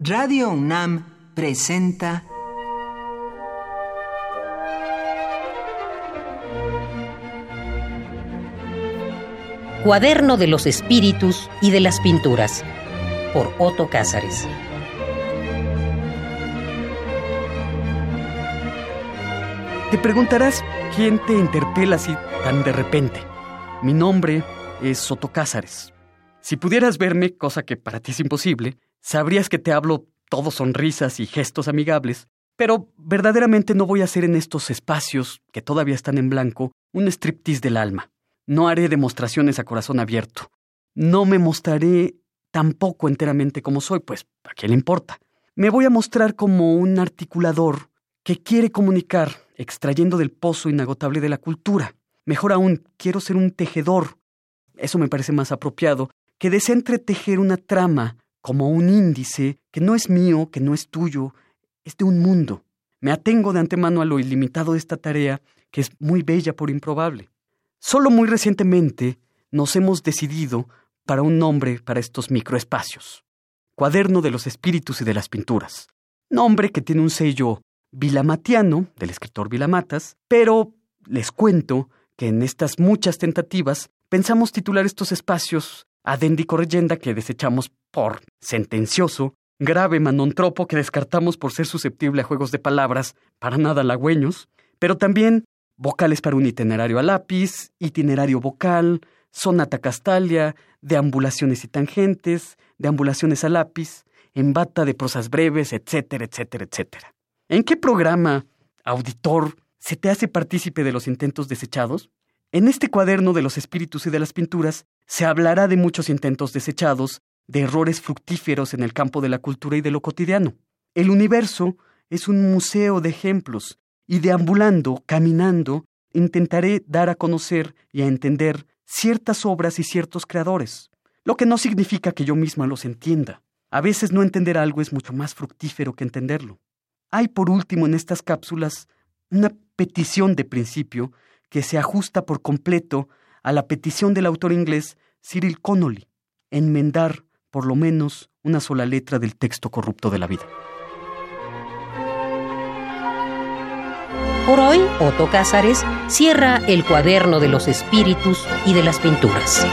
Radio UNAM presenta Cuaderno de los Espíritus y de las Pinturas por Otto Cázares. Te preguntarás quién te interpela así tan de repente. Mi nombre es Soto Cázares. Si pudieras verme, cosa que para ti es imposible, sabrías que te hablo todo sonrisas y gestos amigables, pero verdaderamente no voy a hacer en estos espacios, que todavía están en blanco, un striptease del alma. No haré demostraciones a corazón abierto. No me mostraré tampoco enteramente como soy, pues ¿a quién le importa? Me voy a mostrar como un articulador que quiere comunicar, extrayendo del pozo inagotable de la cultura. Mejor aún, quiero ser un tejedor. Eso me parece más apropiado, que desea entretejer una trama como un índice que no es mío, que no es tuyo, es de un mundo. Me atengo de antemano a lo ilimitado de esta tarea, que es muy bella por improbable. Solo muy recientemente nos hemos decidido para un nombre para estos microespacios. Cuaderno de los Espíritus y de las Pinturas. Nombre que tiene un sello vilamatiano, del escritor Vilamatas, pero les cuento que en estas muchas tentativas pensamos titular estos espacios Adendi correyenda que desechamos por sentencioso, grave manontropo que descartamos por ser susceptible a juegos de palabras para nada halagüeños, pero también vocales para un itinerario a lápiz, itinerario vocal, sonata castalia, deambulaciones y tangentes, deambulaciones a lápiz, embata de prosas breves, etcétera, etcétera, etcétera. ¿En qué programa, auditor, se te hace partícipe de los intentos desechados? En este cuaderno de los espíritus y de las pinturas se hablará de muchos intentos desechados, de errores fructíferos en el campo de la cultura y de lo cotidiano. El universo es un museo de ejemplos, y deambulando, caminando, intentaré dar a conocer y a entender ciertas obras y ciertos creadores, lo que no significa que yo misma los entienda. A veces no entender algo es mucho más fructífero que entenderlo. Hay por último en estas cápsulas una petición de principio que se ajusta por completo a la petición del autor inglés Cyril Connolly, enmendar por lo menos una sola letra del texto corrupto de la vida. Por hoy, Otto Cázares cierra el cuaderno de los espíritus y de las pinturas.